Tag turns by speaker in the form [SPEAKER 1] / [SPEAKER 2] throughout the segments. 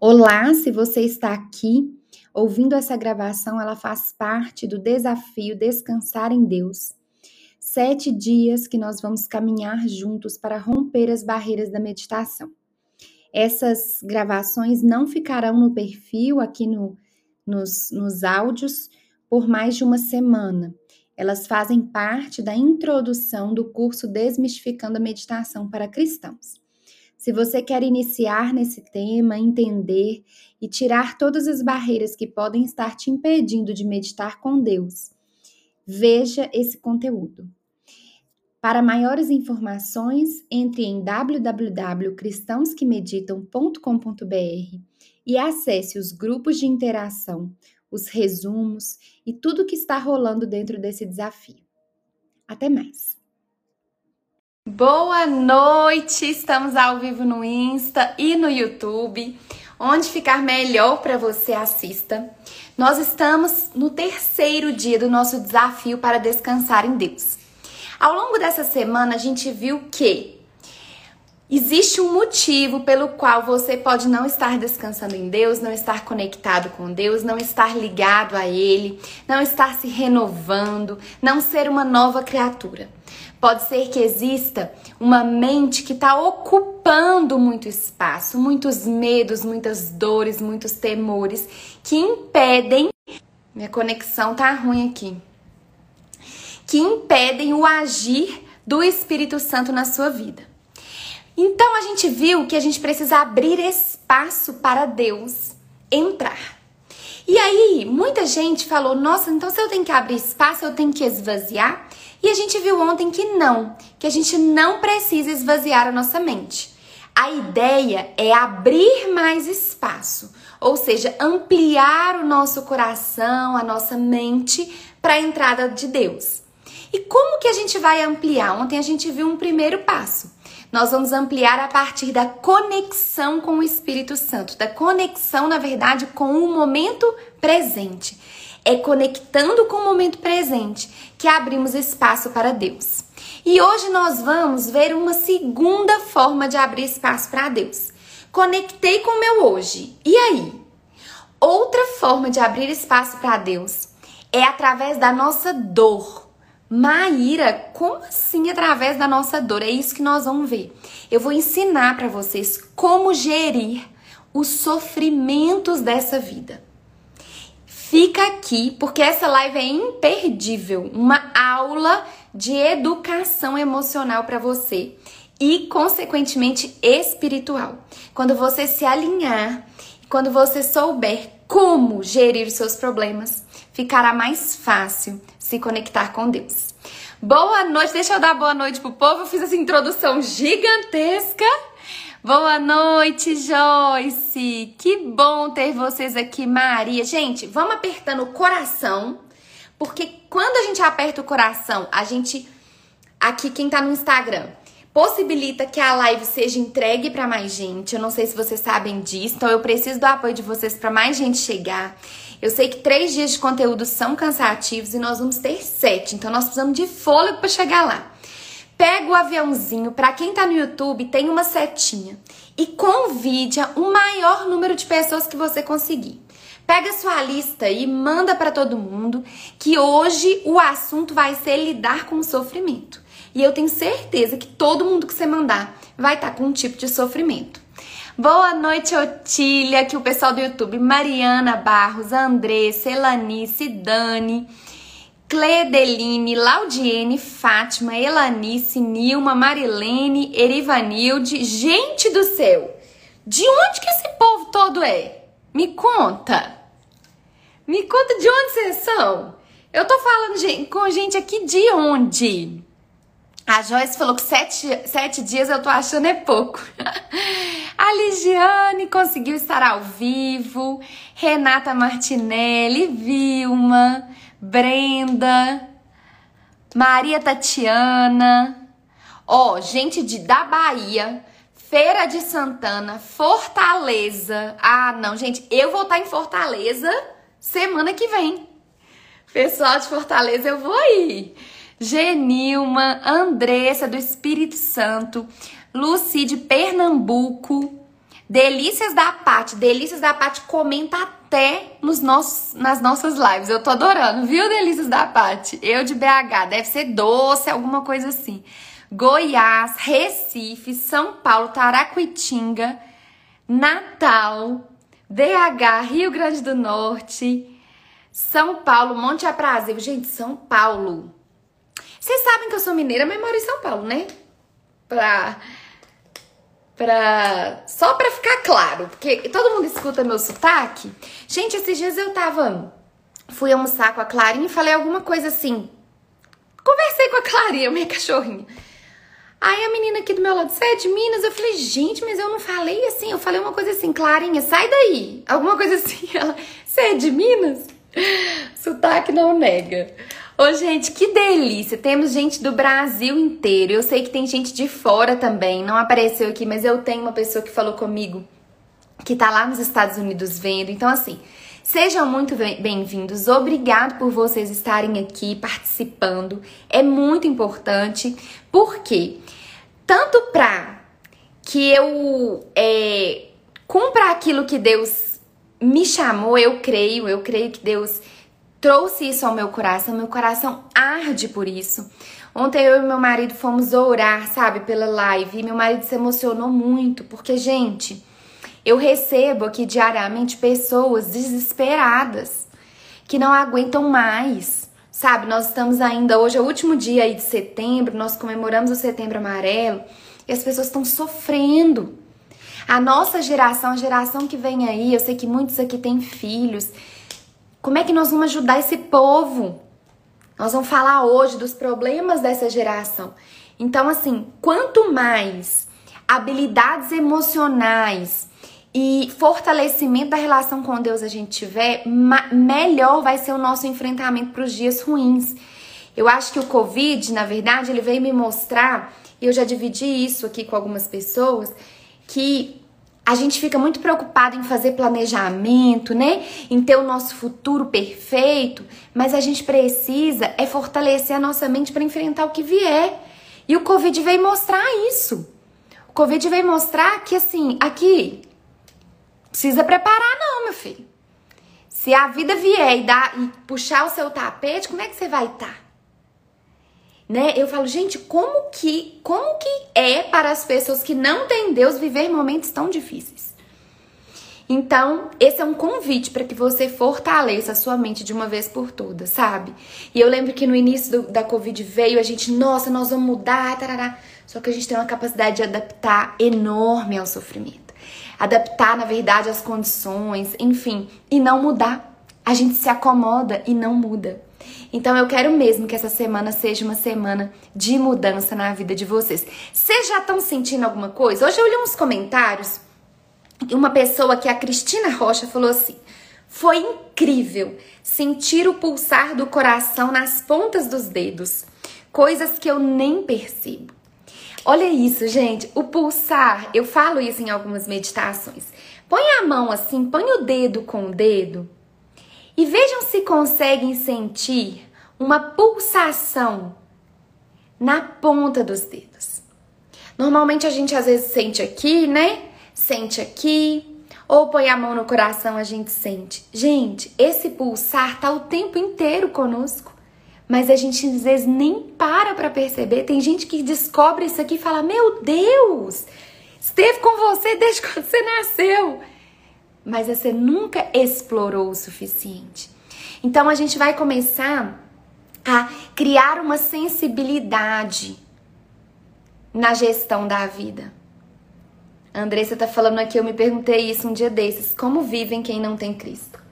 [SPEAKER 1] Olá, se você está aqui ouvindo essa gravação, ela faz parte do desafio Descansar em Deus. Sete dias que nós vamos caminhar juntos para romper as barreiras da meditação. Essas gravações não ficarão no perfil, aqui no, nos, nos áudios, por mais de uma semana. Elas fazem parte da introdução do curso Desmistificando a Meditação para Cristãos. Se você quer iniciar nesse tema, entender e tirar todas as barreiras que podem estar te impedindo de meditar com Deus, veja esse conteúdo. Para maiores informações, entre em www.cristãosquemeditam.com.br e acesse os grupos de interação, os resumos e tudo que está rolando dentro desse desafio. Até mais!
[SPEAKER 2] Boa noite! Estamos ao vivo no Insta e no YouTube. Onde ficar melhor para você assista. Nós estamos no terceiro dia do nosso desafio para descansar em Deus. Ao longo dessa semana, a gente viu que existe um motivo pelo qual você pode não estar descansando em Deus, não estar conectado com Deus, não estar ligado a Ele, não estar se renovando, não ser uma nova criatura. Pode ser que exista uma mente que está ocupando muito espaço, muitos medos, muitas dores, muitos temores que impedem. Minha conexão tá ruim aqui que impedem o agir do Espírito Santo na sua vida. Então a gente viu que a gente precisa abrir espaço para Deus entrar. E aí, muita gente falou: nossa, então se eu tenho que abrir espaço, eu tenho que esvaziar. E a gente viu ontem que não, que a gente não precisa esvaziar a nossa mente. A ideia é abrir mais espaço, ou seja, ampliar o nosso coração, a nossa mente para a entrada de Deus. E como que a gente vai ampliar? Ontem a gente viu um primeiro passo. Nós vamos ampliar a partir da conexão com o Espírito Santo, da conexão, na verdade, com o momento presente. É conectando com o momento presente que abrimos espaço para Deus. E hoje nós vamos ver uma segunda forma de abrir espaço para Deus. Conectei com o meu hoje. E aí? Outra forma de abrir espaço para Deus é através da nossa dor Maíra, como assim através da nossa dor? É isso que nós vamos ver. Eu vou ensinar para vocês como gerir os sofrimentos dessa vida. Fica aqui porque essa live é imperdível, uma aula de educação emocional para você e consequentemente espiritual. Quando você se alinhar, quando você souber como gerir seus problemas, ficará mais fácil se conectar com Deus. Boa noite, deixa eu dar boa noite pro povo. Eu fiz essa introdução gigantesca. Boa noite, Joyce. Que bom ter vocês aqui, Maria. Gente, vamos apertando o coração, porque quando a gente aperta o coração, a gente aqui quem tá no Instagram, possibilita que a live seja entregue para mais gente. Eu não sei se vocês sabem disso, então eu preciso do apoio de vocês para mais gente chegar. Eu sei que três dias de conteúdo são cansativos e nós vamos ter sete, então nós precisamos de fôlego para chegar lá. Pega o aviãozinho, para quem tá no YouTube, tem uma setinha e convide o maior número de pessoas que você conseguir. Pega sua lista e manda para todo mundo que hoje o assunto vai ser lidar com o sofrimento. E eu tenho certeza que todo mundo que você mandar vai estar tá com um tipo de sofrimento. Boa noite, Otília, que o pessoal do YouTube, Mariana Barros, Andressa, Elanice, Dani, Cledeline, Laudiene, Fátima, Elanice, Nilma, Marilene, Erivanilde. Gente do céu, de onde que esse povo todo é? Me conta. Me conta de onde vocês são. Eu tô falando com gente aqui de onde? A Joyce falou que sete, sete dias eu tô achando é pouco. A Ligiane conseguiu estar ao vivo. Renata Martinelli, Vilma, Brenda, Maria Tatiana. Ó, oh, gente de da Bahia, Feira de Santana, Fortaleza. Ah, não, gente, eu vou estar em Fortaleza semana que vem. Pessoal de Fortaleza, eu vou ir. Genilma, Andressa do Espírito Santo, Luci de Pernambuco, Delícias da Pati. Delícias da Pati comenta até nos nossos, nas nossas lives. Eu tô adorando, viu, Delícias da Pati? Eu de BH, deve ser doce, alguma coisa assim. Goiás, Recife, São Paulo, Taraquitinga, Natal, DH, Rio Grande do Norte, São Paulo, Monte Aprazível. Gente, São Paulo. Vocês sabem que eu sou mineira, mas moro em São Paulo, né? Pra pra só pra ficar claro, porque todo mundo escuta meu sotaque. Gente, esses dias eu tava fui almoçar com a Clarinha e falei alguma coisa assim. Conversei com a Clarinha, minha cachorrinha. Aí a menina aqui do meu lado, você é de Minas? Eu falei, gente, mas eu não falei assim. Eu falei uma coisa assim, Clarinha, sai daí. Alguma coisa assim. Ela, você é de Minas? Sotaque não nega. Ô, gente, que delícia! Temos gente do Brasil inteiro. Eu sei que tem gente de fora também. Não apareceu aqui, mas eu tenho uma pessoa que falou comigo que tá lá nos Estados Unidos vendo. Então, assim, sejam muito bem-vindos. Obrigado por vocês estarem aqui participando. É muito importante, porque tanto pra que eu é, cumpra aquilo que Deus me chamou, eu creio, eu creio que Deus trouxe isso ao meu coração, meu coração arde por isso. Ontem eu e meu marido fomos orar, sabe, pela live, e meu marido se emocionou muito, porque, gente, eu recebo aqui diariamente pessoas desesperadas que não aguentam mais. Sabe, nós estamos ainda, hoje é o último dia aí de setembro, nós comemoramos o setembro amarelo e as pessoas estão sofrendo. A nossa geração, a geração que vem aí, eu sei que muitos aqui têm filhos como é que nós vamos ajudar esse povo? Nós vamos falar hoje dos problemas dessa geração. Então, assim, quanto mais habilidades emocionais e fortalecimento da relação com Deus a gente tiver, melhor vai ser o nosso enfrentamento para os dias ruins. Eu acho que o Covid, na verdade, ele veio me mostrar, e eu já dividi isso aqui com algumas pessoas, que a gente fica muito preocupado em fazer planejamento, né? Em ter o nosso futuro perfeito, mas a gente precisa é fortalecer a nossa mente para enfrentar o que vier. E o Covid veio mostrar isso. O Covid veio mostrar que assim, aqui precisa preparar não, meu filho. Se a vida vier e dar e puxar o seu tapete, como é que você vai estar? Tá? Né? Eu falo, gente, como que, como que é para as pessoas que não têm Deus viver momentos tão difíceis? Então, esse é um convite para que você fortaleça a sua mente de uma vez por todas, sabe? E eu lembro que no início do, da Covid veio a gente, nossa, nós vamos mudar, tarará. Só que a gente tem uma capacidade de adaptar enorme ao sofrimento. Adaptar, na verdade, as condições, enfim, e não mudar. A gente se acomoda e não muda. Então eu quero mesmo que essa semana seja uma semana de mudança na vida de vocês. Vocês já estão sentindo alguma coisa? Hoje eu li uns comentários uma pessoa que a Cristina Rocha falou assim: "Foi incrível sentir o pulsar do coração nas pontas dos dedos, coisas que eu nem percebo". Olha isso, gente, o pulsar, eu falo isso em algumas meditações. Põe a mão assim, põe o dedo com o dedo e vejam se conseguem sentir uma pulsação na ponta dos dedos. Normalmente a gente às vezes sente aqui, né? Sente aqui, ou põe a mão no coração, a gente sente. Gente, esse pulsar tá o tempo inteiro conosco, mas a gente às vezes nem para para perceber. Tem gente que descobre isso aqui e fala: "Meu Deus, esteve com você desde quando você nasceu" mas você nunca explorou o suficiente. Então a gente vai começar a criar uma sensibilidade na gestão da vida. A Andressa tá falando aqui, eu me perguntei isso um dia desses, como vivem quem não tem Cristo?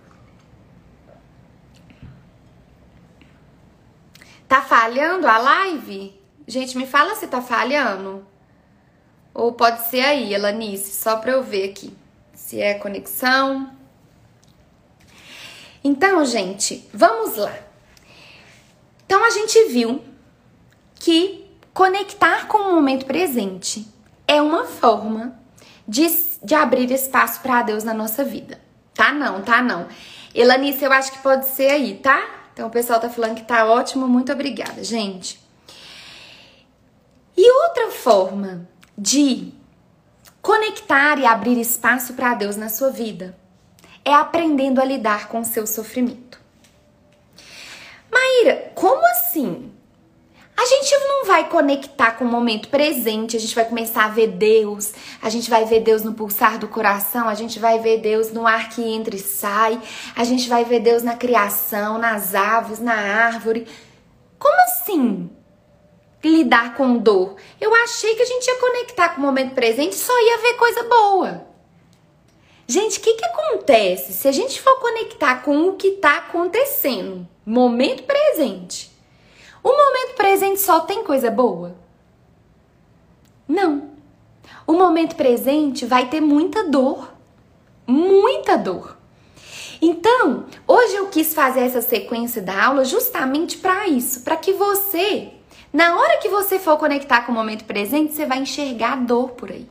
[SPEAKER 2] Tá falhando a live? Gente, me fala se tá falhando. Ou pode ser aí, Elanice, só pra eu ver aqui se é conexão. Então, gente, vamos lá. Então, a gente viu que conectar com o momento presente é uma forma de, de abrir espaço para Deus na nossa vida. Tá não, tá não. Elanice, eu acho que pode ser aí, tá? Então o pessoal tá falando que tá ótimo, muito obrigada, gente. E outra forma de Conectar e abrir espaço para Deus na sua vida é aprendendo a lidar com o seu sofrimento. Maíra, como assim? A gente não vai conectar com o momento presente, a gente vai começar a ver Deus, a gente vai ver Deus no pulsar do coração, a gente vai ver Deus no ar que entra e sai, a gente vai ver Deus na criação, nas aves, na árvore. Como assim? Lidar com dor. Eu achei que a gente ia conectar com o momento presente e só ia ver coisa boa. Gente, o que, que acontece se a gente for conectar com o que está acontecendo, momento presente? O momento presente só tem coisa boa? Não. O momento presente vai ter muita dor. Muita dor. Então, hoje eu quis fazer essa sequência da aula justamente para isso, para que você, na hora que você for conectar com o momento presente, você vai enxergar a dor por aí.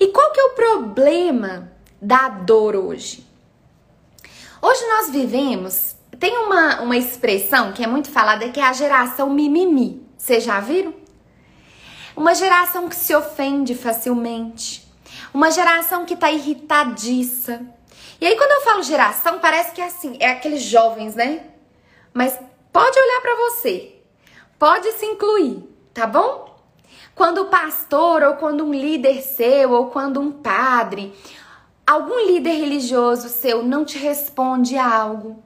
[SPEAKER 2] E qual que é o problema da dor hoje? Hoje nós vivemos tem uma, uma expressão que é muito falada que é a geração mimimi. Vocês já viram? Uma geração que se ofende facilmente. Uma geração que tá irritadiça. E aí, quando eu falo geração, parece que é assim, é aqueles jovens, né? Mas pode olhar para você. Pode se incluir, tá bom? Quando o pastor, ou quando um líder seu, ou quando um padre, algum líder religioso seu não te responde algo,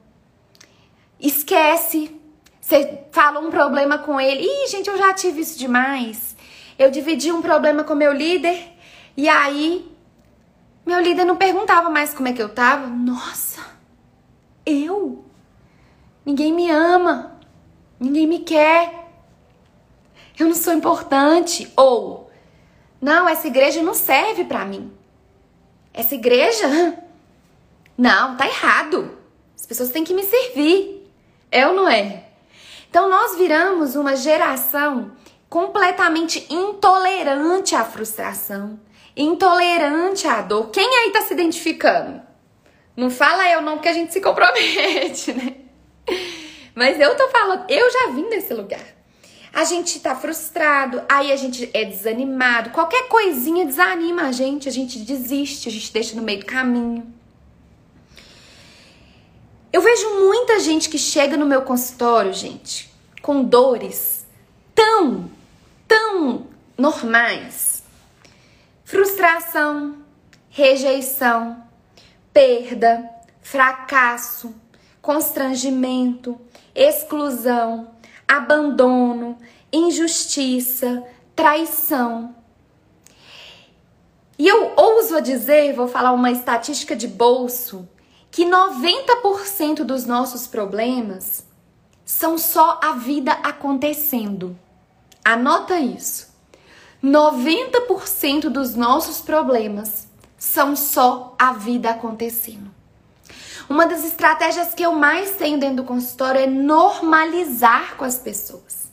[SPEAKER 2] esquece. Você fala um problema com ele. Ih, gente, eu já tive isso demais. Eu dividi um problema com meu líder e aí meu líder não perguntava mais como é que eu tava. Nossa, eu? Ninguém me ama. Ninguém me quer. Eu não sou importante. Ou, não, essa igreja não serve para mim. Essa igreja? Não, tá errado. As pessoas têm que me servir. É ou não é? Então nós viramos uma geração completamente intolerante à frustração, intolerante à dor. Quem aí tá se identificando? Não fala eu não, que a gente se compromete, né? Mas eu tô falando, eu já vim desse lugar. A gente tá frustrado, aí a gente é desanimado, qualquer coisinha desanima a gente, a gente desiste, a gente deixa no meio do caminho. Eu vejo muita gente que chega no meu consultório, gente, com dores tão, tão normais. Frustração, rejeição, perda, fracasso, constrangimento, exclusão, abandono, injustiça, traição. E eu ouso a dizer, vou falar uma estatística de bolso, que 90% dos nossos problemas são só a vida acontecendo. Anota isso. 90% dos nossos problemas são só a vida acontecendo. Uma das estratégias que eu mais tenho dentro do consultório é normalizar com as pessoas.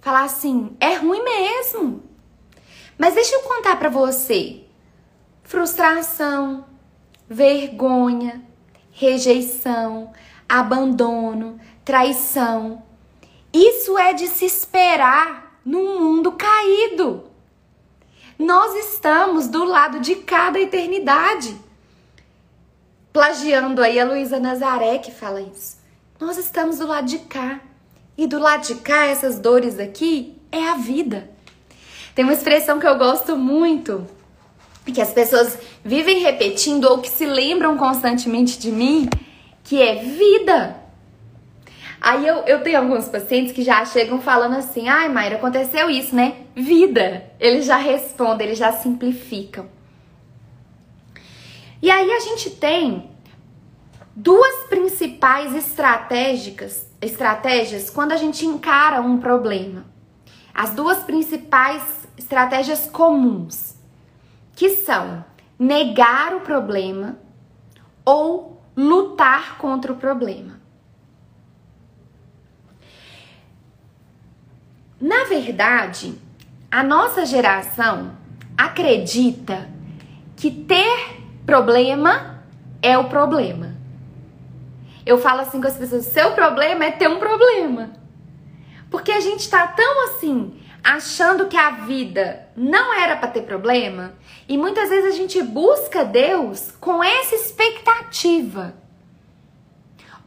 [SPEAKER 2] Falar assim, é ruim mesmo. Mas deixa eu contar para você. Frustração, vergonha, rejeição, abandono, traição. Isso é de se esperar num mundo caído. Nós estamos do lado de cada eternidade. Plagiando aí a Luísa Nazaré que fala isso. Nós estamos do lado de cá. E do lado de cá, essas dores aqui, é a vida. Tem uma expressão que eu gosto muito, que as pessoas vivem repetindo ou que se lembram constantemente de mim, que é vida. Aí eu, eu tenho alguns pacientes que já chegam falando assim: ai, Mayra, aconteceu isso, né? Vida. Eles já respondem, eles já simplificam. E aí a gente tem duas principais estratégicas, estratégias quando a gente encara um problema. As duas principais estratégias comuns que são negar o problema ou lutar contra o problema. Na verdade, a nossa geração acredita que ter problema é o problema. Eu falo assim com as pessoas: seu problema é ter um problema. Porque a gente tá tão assim achando que a vida não era para ter problema, e muitas vezes a gente busca Deus com essa expectativa.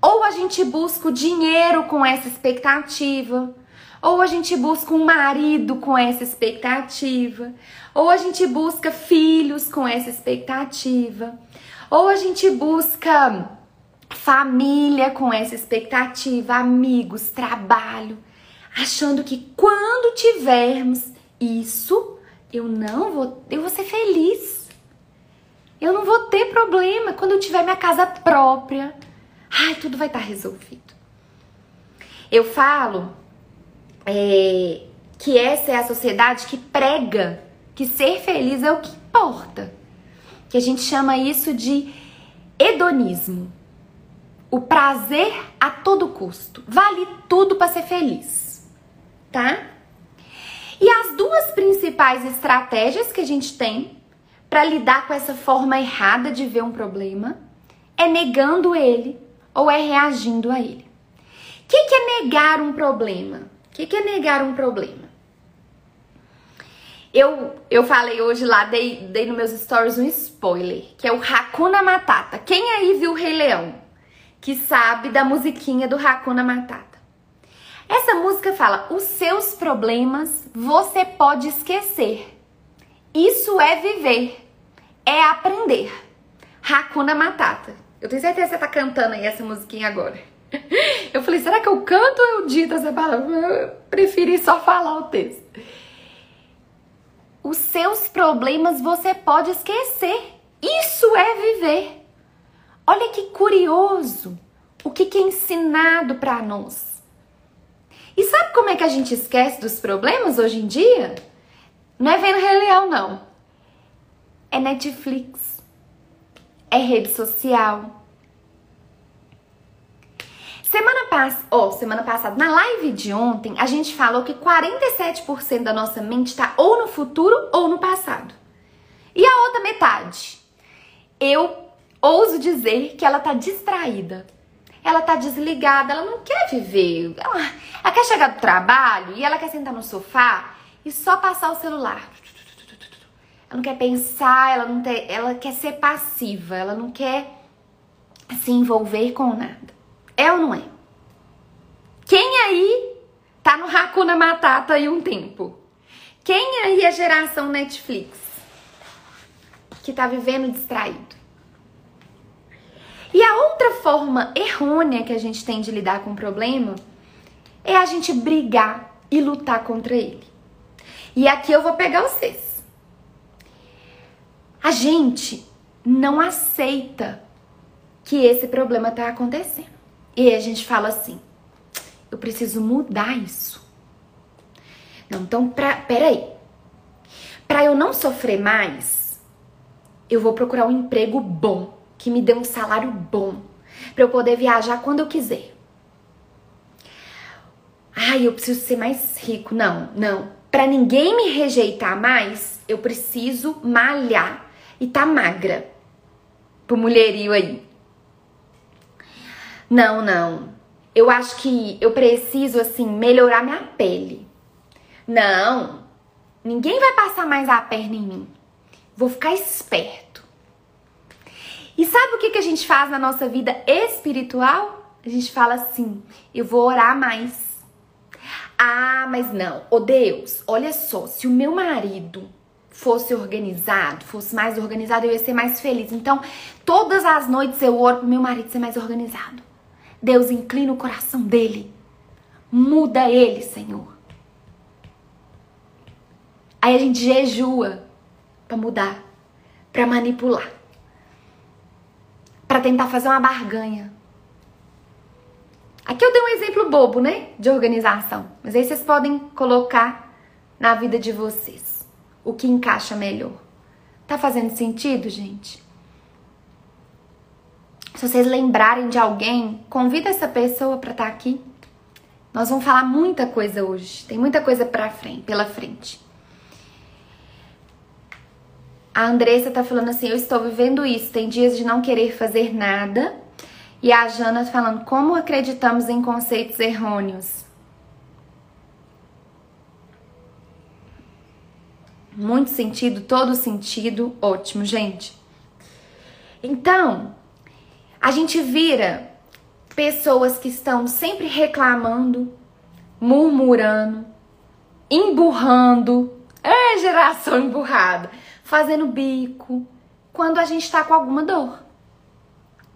[SPEAKER 2] Ou a gente busca o dinheiro com essa expectativa, ou a gente busca um marido com essa expectativa, ou a gente busca filhos com essa expectativa, ou a gente busca família com essa expectativa, amigos, trabalho, achando que quando tivermos isso, eu não vou, eu vou ser feliz. Eu não vou ter problema quando eu tiver minha casa própria. Ai, tudo vai estar resolvido. Eu falo é, que essa é a sociedade que prega que ser feliz é o que importa. Que a gente chama isso de hedonismo. O prazer a todo custo. Vale tudo para ser feliz, tá? E as duas principais estratégias que a gente tem para lidar com essa forma errada de ver um problema é negando ele ou é reagindo a ele. O que, que é negar um problema? Que, que é negar um problema? Eu, eu falei hoje lá, dei, dei nos meus stories um spoiler, que é o Hakuna Matata. Quem aí viu o Rei Leão? Que sabe da musiquinha do Hakuna Matata. Essa música fala: os seus problemas você pode esquecer. Isso é viver, é aprender. Hakuna Matata. Eu tenho certeza que você tá cantando aí essa musiquinha agora. Eu falei, será que eu canto ou eu dito essa palavra? Eu preferi só falar o texto. Os seus problemas você pode esquecer. Isso é viver. Olha que curioso o que, que é ensinado para nós. E sabe como é que a gente esquece dos problemas hoje em dia? Não é vendo Rei Leão, não. É Netflix. É rede social Semana, pass oh, semana passada, na live de ontem, a gente falou que 47% da nossa mente está ou no futuro ou no passado. E a outra metade? Eu ouso dizer que ela está distraída. Ela está desligada, ela não quer viver. Ela, ela quer chegar do trabalho e ela quer sentar no sofá e só passar o celular. Ela não quer pensar, ela não ela quer ser passiva, ela não quer se envolver com nada. É ou não é? Quem aí tá no Hakuna Matata aí um tempo? Quem aí é geração Netflix? Que tá vivendo distraído? E a outra forma errônea que a gente tem de lidar com o problema é a gente brigar e lutar contra ele. E aqui eu vou pegar vocês. A gente não aceita que esse problema tá acontecendo. E a gente fala assim: eu preciso mudar isso. Não, então, pra, peraí. Pra eu não sofrer mais, eu vou procurar um emprego bom, que me dê um salário bom, para eu poder viajar quando eu quiser. Ai, eu preciso ser mais rico. Não, não. Para ninguém me rejeitar mais, eu preciso malhar e tá magra. Pro mulherio aí. Não, não. Eu acho que eu preciso, assim, melhorar minha pele. Não. Ninguém vai passar mais a perna em mim. Vou ficar esperto. E sabe o que, que a gente faz na nossa vida espiritual? A gente fala assim: eu vou orar mais. Ah, mas não. Ô Deus, olha só, se o meu marido fosse organizado, fosse mais organizado, eu ia ser mais feliz. Então, todas as noites eu oro pro meu marido ser mais organizado. Deus inclina o coração dele. Muda ele, Senhor. Aí a gente jejua para mudar, para manipular, para tentar fazer uma barganha. Aqui eu dei um exemplo bobo, né, de organização, mas aí vocês podem colocar na vida de vocês o que encaixa melhor. Tá fazendo sentido, gente? Se vocês lembrarem de alguém, convida essa pessoa para estar tá aqui. Nós vamos falar muita coisa hoje. Tem muita coisa para frente, pela frente. A Andressa tá falando assim: "Eu estou vivendo isso. Tem dias de não querer fazer nada". E a Jana tá falando: "Como acreditamos em conceitos errôneos?" Muito sentido, todo sentido, ótimo, gente. Então, a gente vira pessoas que estão sempre reclamando, murmurando, emburrando. É geração emburrada, fazendo bico, quando a gente tá com alguma dor.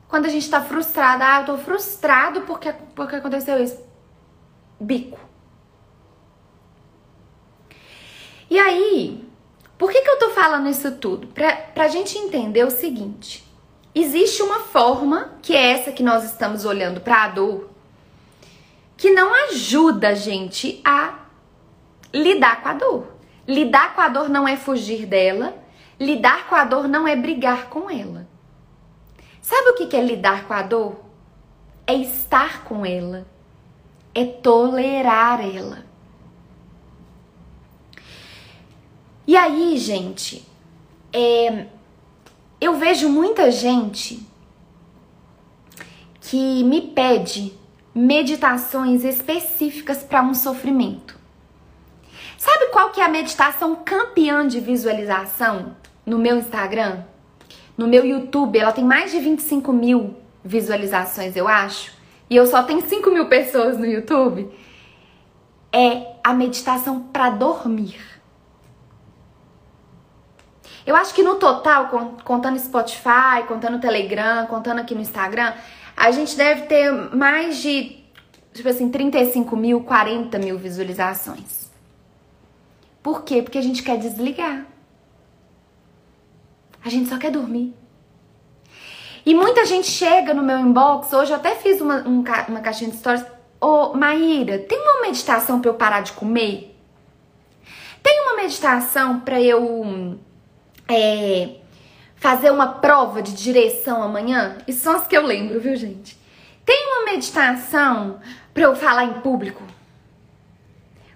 [SPEAKER 2] Quando a gente tá frustrada, ah, eu tô frustrado porque, porque aconteceu isso. Bico. E aí, por que, que eu tô falando isso tudo? Pra, pra gente entender o seguinte: existe uma forma, que é essa que nós estamos olhando para a dor, que não ajuda a gente a lidar com a dor. Lidar com a dor não é fugir dela, lidar com a dor não é brigar com ela. Sabe o que é lidar com a dor? É estar com ela, é tolerar ela. E aí, gente, é, eu vejo muita gente que me pede meditações específicas para um sofrimento. Sabe qual que é a meditação campeã de visualização no meu Instagram? No meu YouTube, ela tem mais de 25 mil visualizações, eu acho. E eu só tenho 5 mil pessoas no YouTube. É a meditação para dormir. Eu acho que no total, contando Spotify, contando Telegram, contando aqui no Instagram, a gente deve ter mais de, tipo assim, 35 mil, 40 mil visualizações. Por quê? Porque a gente quer desligar. A gente só quer dormir. E muita gente chega no meu inbox, hoje eu até fiz uma, um, uma caixinha de stories. Ô, Maíra, tem uma meditação para eu parar de comer? Tem uma meditação para eu é, fazer uma prova de direção amanhã, e são as que eu lembro, viu, gente? Tem uma meditação para eu falar em público.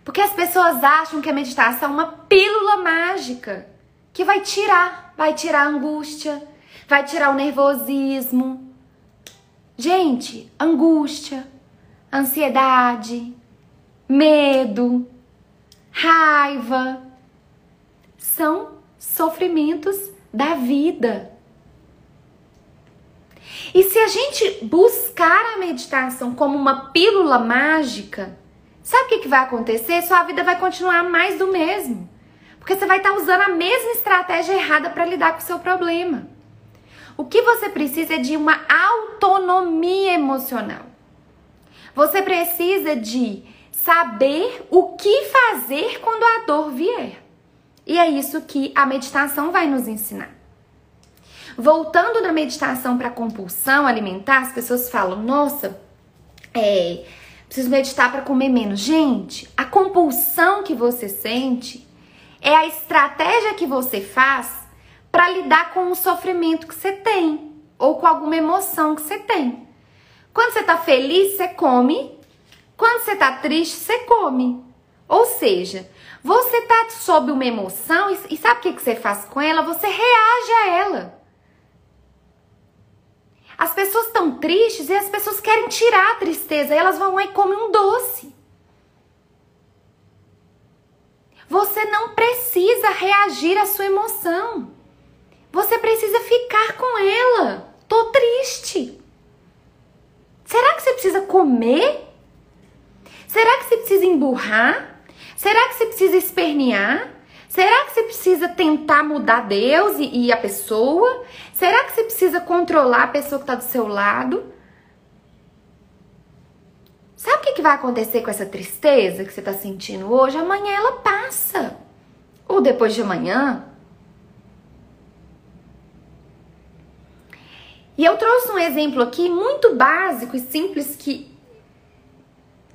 [SPEAKER 2] Porque as pessoas acham que a meditação é uma pílula mágica que vai tirar, vai tirar a angústia, vai tirar o nervosismo. Gente, angústia, ansiedade, medo, raiva são sofrimentos da vida. E se a gente buscar a meditação como uma pílula mágica, sabe o que, vai acontecer? Sua vida vai continuar mais do mesmo. Porque você vai estar usando a mesma estratégia errada para lidar com o seu problema. O que você precisa é de uma autonomia emocional. Você precisa de saber o que fazer quando a dor vier. E é isso que a meditação vai nos ensinar. Voltando da meditação para compulsão alimentar, as pessoas falam: nossa, é, preciso meditar para comer menos. Gente, a compulsão que você sente é a estratégia que você faz para lidar com o sofrimento que você tem ou com alguma emoção que você tem. Quando você está feliz, você come. Quando você está triste, você come. Ou seja, você tá sob uma emoção e, e sabe o que, que você faz com ela? Você reage a ela. As pessoas estão tristes e as pessoas querem tirar a tristeza. Elas vão lá e comem um doce. Você não precisa reagir à sua emoção. Você precisa ficar com ela. Tô triste. Será que você precisa comer? Será que você precisa emburrar? Será que você precisa espernear? Será que você precisa tentar mudar Deus e, e a pessoa? Será que você precisa controlar a pessoa que está do seu lado? Sabe o que, que vai acontecer com essa tristeza que você está sentindo hoje? Amanhã ela passa. Ou depois de amanhã. E eu trouxe um exemplo aqui muito básico e simples que,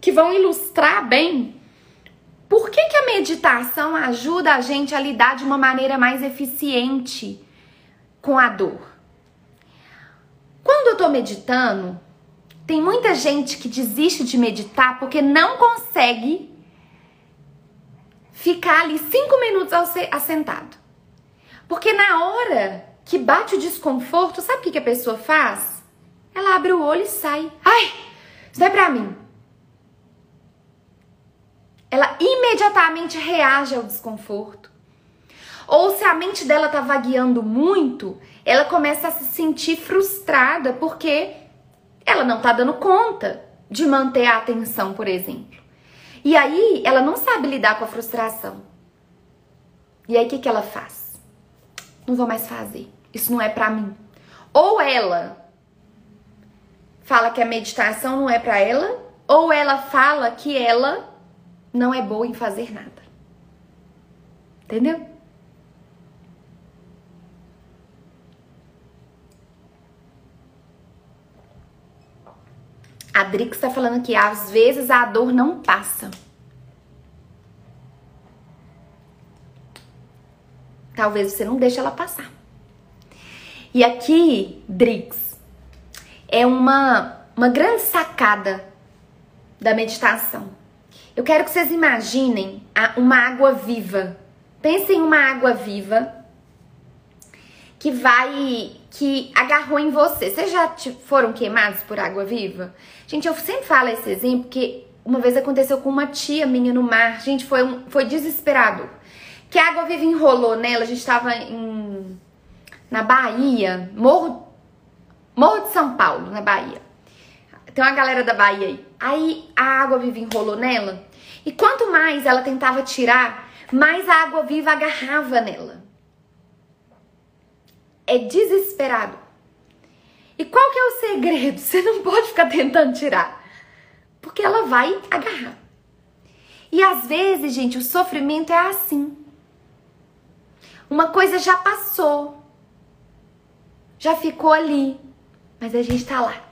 [SPEAKER 2] que vão ilustrar bem por que, que a meditação ajuda a gente a lidar de uma maneira mais eficiente com a dor? Quando eu tô meditando, tem muita gente que desiste de meditar porque não consegue ficar ali cinco minutos assentado. Porque na hora que bate o desconforto, sabe o que, a pessoa faz? Ela abre o olho e sai. Ai, isso não é pra mim ela imediatamente reage ao desconforto. Ou se a mente dela tá vagueando muito, ela começa a se sentir frustrada porque ela não tá dando conta de manter a atenção, por exemplo. E aí ela não sabe lidar com a frustração. E aí o que, que ela faz? Não vou mais fazer. Isso não é para mim. Ou ela fala que a meditação não é para ela, ou ela fala que ela não é boa em fazer nada. Entendeu? A Drix está falando que às vezes a dor não passa. Talvez você não deixe ela passar. E aqui, Drix, é uma, uma grande sacada da meditação. Eu quero que vocês imaginem uma água viva. Pensem em uma água viva que vai que agarrou em você. Vocês já foram queimados por água viva? Gente, eu sempre falo esse exemplo porque uma vez aconteceu com uma tia minha no mar. Gente, foi, um, foi desesperado. Que a água viva enrolou nela. A gente tava em, na Bahia, Morro, Morro de São Paulo, na Bahia. Tem uma galera da Bahia aí. Aí a água viva enrolou nela. E quanto mais ela tentava tirar, mais a água viva agarrava nela é desesperado. E qual que é o segredo? Você não pode ficar tentando tirar, porque ela vai agarrar. E às vezes, gente, o sofrimento é assim. Uma coisa já passou, já ficou ali, mas a gente tá lá.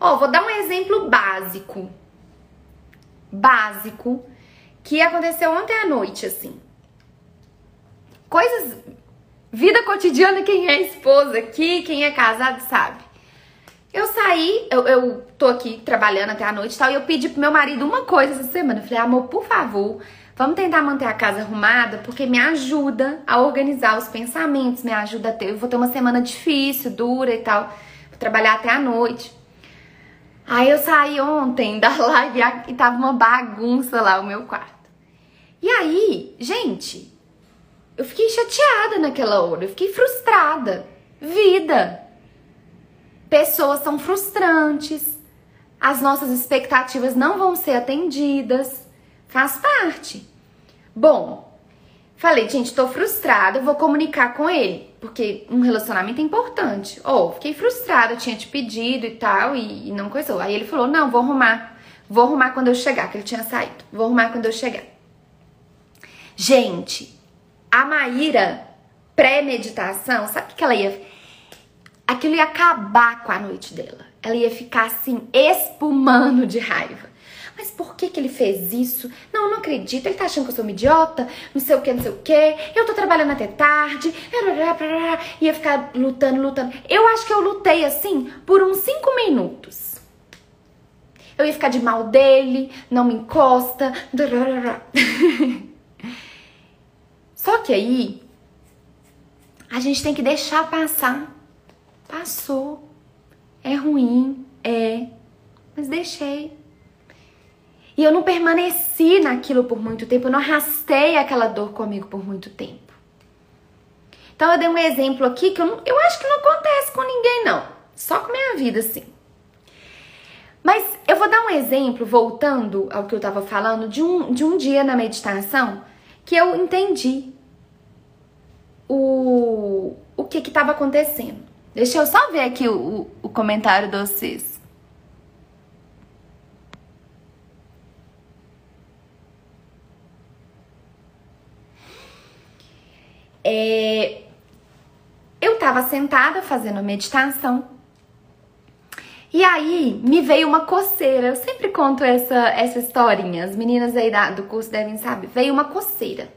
[SPEAKER 2] Ó, vou dar um exemplo básico. Básico que aconteceu ontem à noite, assim. Coisas Vida cotidiana, quem é esposa aqui, quem é casado sabe. Eu saí, eu, eu tô aqui trabalhando até a noite e tal, e eu pedi pro meu marido uma coisa essa semana. Eu falei, amor, por favor, vamos tentar manter a casa arrumada, porque me ajuda a organizar os pensamentos, me ajuda a ter. Eu vou ter uma semana difícil, dura e tal. Vou trabalhar até a noite. Aí eu saí ontem da live e tava uma bagunça lá o meu quarto. E aí, gente, eu fiquei chateada naquela hora, eu fiquei frustrada. Vida. Pessoas são frustrantes. As nossas expectativas não vão ser atendidas. Faz parte. Bom, falei, gente, tô frustrada, vou comunicar com ele, porque um relacionamento é importante. Ou, oh, fiquei frustrada, tinha te pedido e tal, e, e não coisou. Aí ele falou: não, vou arrumar. Vou arrumar quando eu chegar, que ele tinha saído. Vou arrumar quando eu chegar. Gente, a Maíra, pré-meditação, sabe o que ela ia. Aquilo ia acabar com a noite dela. Ela ia ficar assim, espumando de raiva. Mas por que que ele fez isso? Não, não acredito. Ele tá achando que eu sou uma idiota, não sei o que, não sei o que. Eu tô trabalhando até tarde. Ia ficar lutando, lutando. Eu acho que eu lutei assim por uns cinco minutos. Eu ia ficar de mal dele, não me encosta. Só que aí a gente tem que deixar passar. Passou. É ruim, é, mas deixei. E eu não permaneci naquilo por muito tempo, eu não arrastei aquela dor comigo por muito tempo. Então eu dei um exemplo aqui que eu, não, eu acho que não acontece com ninguém, não. Só com minha vida, sim. Mas eu vou dar um exemplo, voltando ao que eu estava falando, de um, de um dia na meditação que eu entendi o, o que estava acontecendo. Deixa eu só ver aqui o, o comentário de vocês. É, eu estava sentada fazendo meditação e aí me veio uma coceira. Eu sempre conto essa, essa historinha. As meninas aí da, do curso devem saber. Veio uma coceira.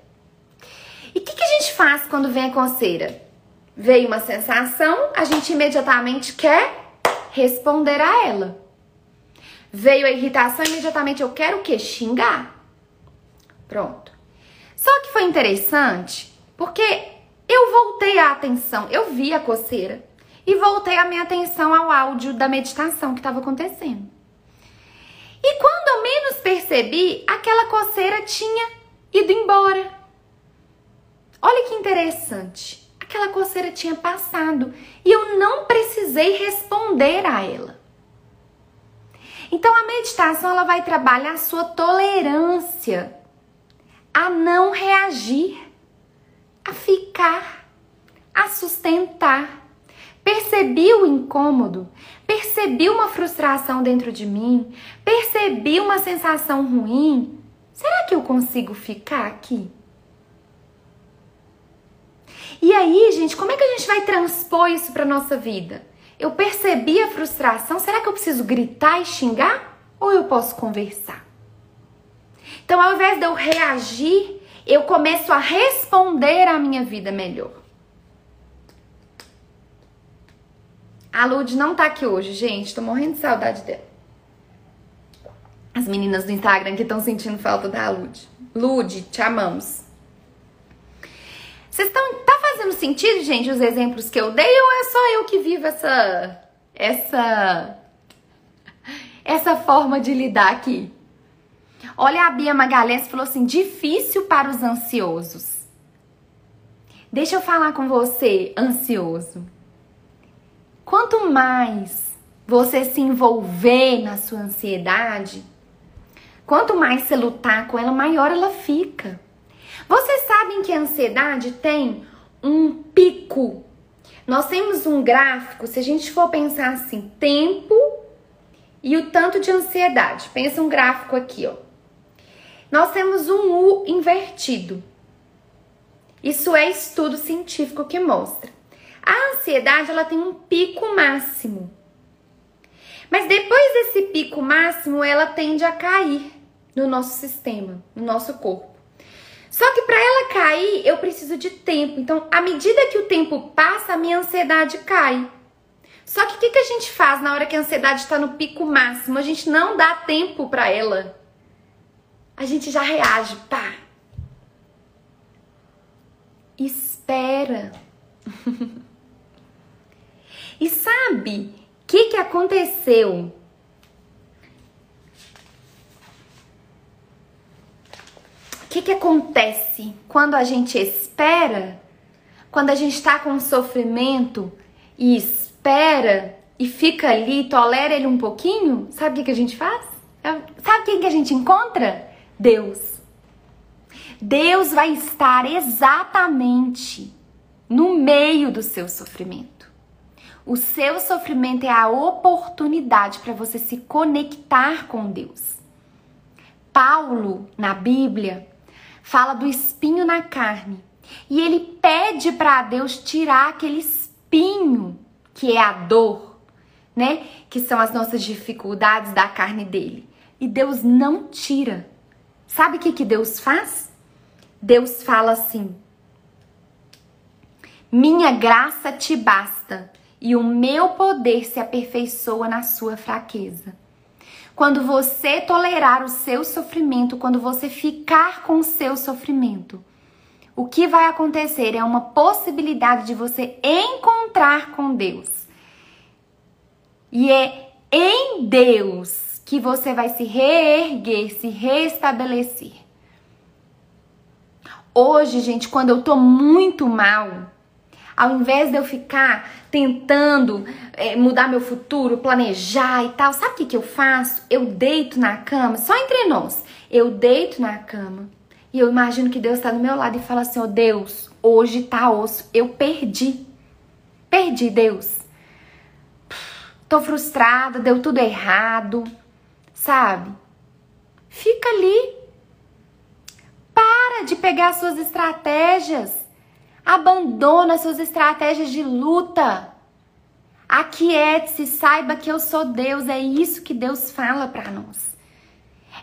[SPEAKER 2] E o que, que a gente faz quando vem a coceira? Veio uma sensação, a gente imediatamente quer responder a ela. Veio a irritação, imediatamente eu quero o quê? Xingar. Pronto. Só que foi interessante porque eu voltei a atenção, eu vi a coceira e voltei a minha atenção ao áudio da meditação que estava acontecendo. E quando eu menos percebi, aquela coceira tinha ido embora. Olha que interessante. Aquela coceira tinha passado e eu não precisei responder a ela. Então a meditação ela vai trabalhar a sua tolerância a não reagir, a ficar, a sustentar. Percebi o incômodo, percebi uma frustração dentro de mim, percebi uma sensação ruim. Será que eu consigo ficar aqui? E aí, gente, como é que a gente vai transpor isso para nossa vida? Eu percebi a frustração, será que eu preciso gritar e xingar ou eu posso conversar? Então, ao invés de eu reagir, eu começo a responder à minha vida melhor. A Lud não tá aqui hoje, gente. Tô morrendo de saudade dela. As meninas do Instagram que estão sentindo falta da Lud. Lud, te amamos. Vocês estão. Tá fazendo sentido, gente, os exemplos que eu dei? Ou é só eu que vivo essa. Essa. Essa forma de lidar aqui? Olha, a Bia Magalhães falou assim: difícil para os ansiosos. Deixa eu falar com você, ansioso. Quanto mais você se envolver na sua ansiedade, quanto mais você lutar com ela, maior ela fica. Vocês sabem que a ansiedade tem um pico. Nós temos um gráfico, se a gente for pensar assim, tempo e o tanto de ansiedade. Pensa um gráfico aqui, ó. Nós temos um U invertido. Isso é estudo científico que mostra. A ansiedade ela tem um pico máximo. Mas depois desse pico máximo, ela tende a cair no nosso sistema, no nosso corpo. Só que para ela cair, eu preciso de tempo. Então, à medida que o tempo passa, a minha ansiedade cai. Só que o que, que a gente faz na hora que a ansiedade está no pico máximo? A gente não dá tempo para ela. A gente já reage, pá. Espera. E sabe o que, que aconteceu? O que, que acontece quando a gente espera? Quando a gente está com sofrimento e espera e fica ali, tolera ele um pouquinho? Sabe o que, que a gente faz? Sabe quem que a gente encontra? Deus. Deus vai estar exatamente no meio do seu sofrimento. O seu sofrimento é a oportunidade para você se conectar com Deus. Paulo, na Bíblia, fala do espinho na carne e ele pede para Deus tirar aquele espinho que é a dor, né? Que são as nossas dificuldades da carne dele. E Deus não tira. Sabe o que, que Deus faz? Deus fala assim: Minha graça te basta e o meu poder se aperfeiçoa na sua fraqueza. Quando você tolerar o seu sofrimento, quando você ficar com o seu sofrimento, o que vai acontecer é uma possibilidade de você encontrar com Deus. E é em Deus que você vai se reerguer, se restabelecer. Hoje, gente, quando eu tô muito mal, ao invés de eu ficar tentando é, mudar meu futuro, planejar e tal, sabe o que, que eu faço? Eu deito na cama, só entre nós. Eu deito na cama e eu imagino que Deus está do meu lado e fala assim: Ó oh, Deus, hoje tá osso, eu perdi. Perdi, Deus. Tô frustrada, deu tudo errado, sabe? Fica ali. Para de pegar suas estratégias Abandona suas estratégias de luta. Aquiete-se, saiba que eu sou Deus. É isso que Deus fala para nós.